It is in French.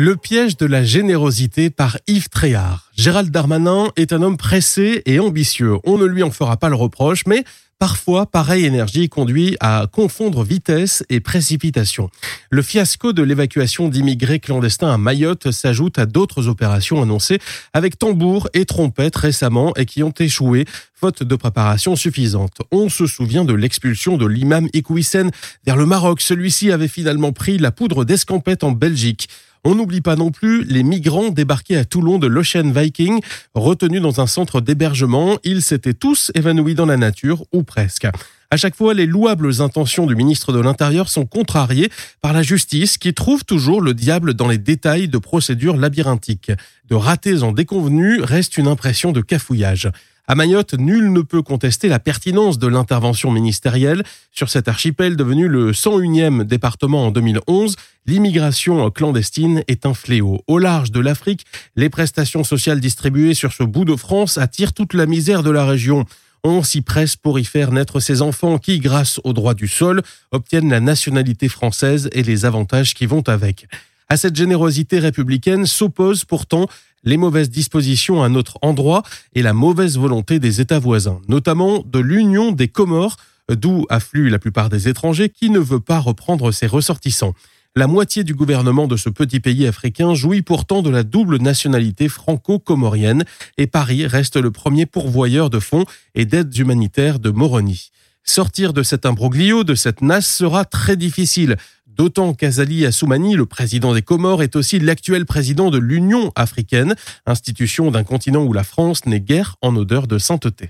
Le piège de la générosité par Yves Tréhard. Gérald Darmanin est un homme pressé et ambitieux. On ne lui en fera pas le reproche, mais Parfois, pareille énergie conduit à confondre vitesse et précipitation. Le fiasco de l'évacuation d'immigrés clandestins à Mayotte s'ajoute à d'autres opérations annoncées avec tambour et trompette récemment et qui ont échoué faute de préparation suffisante. On se souvient de l'expulsion de l'imam Iqwisen vers le Maroc. Celui-ci avait finalement pris la poudre d'escampette en Belgique. On n'oublie pas non plus les migrants débarqués à Toulon de l'Ocean Viking, retenus dans un centre d'hébergement. Ils s'étaient tous évanouis dans la nature, ou presque. À chaque fois, les louables intentions du ministre de l'Intérieur sont contrariées par la justice qui trouve toujours le diable dans les détails de procédures labyrinthiques. De ratés en déconvenus reste une impression de cafouillage. À Mayotte, nul ne peut contester la pertinence de l'intervention ministérielle. Sur cet archipel devenu le 101e département en 2011, l'immigration clandestine est un fléau. Au large de l'Afrique, les prestations sociales distribuées sur ce bout de France attirent toute la misère de la région. On s'y presse pour y faire naître ces enfants qui, grâce au droit du sol, obtiennent la nationalité française et les avantages qui vont avec. À cette générosité républicaine s'oppose pourtant les mauvaises dispositions à notre endroit et la mauvaise volonté des États voisins, notamment de l'Union des Comores, d'où affluent la plupart des étrangers qui ne veut pas reprendre ses ressortissants. La moitié du gouvernement de ce petit pays africain jouit pourtant de la double nationalité franco-comorienne et Paris reste le premier pourvoyeur de fonds et d'aides humanitaires de Moroni. Sortir de cet imbroglio, de cette nasse sera très difficile. D'autant qu'Azali Assoumani, le président des Comores, est aussi l'actuel président de l'Union africaine, institution d'un continent où la France n'est guère en odeur de sainteté.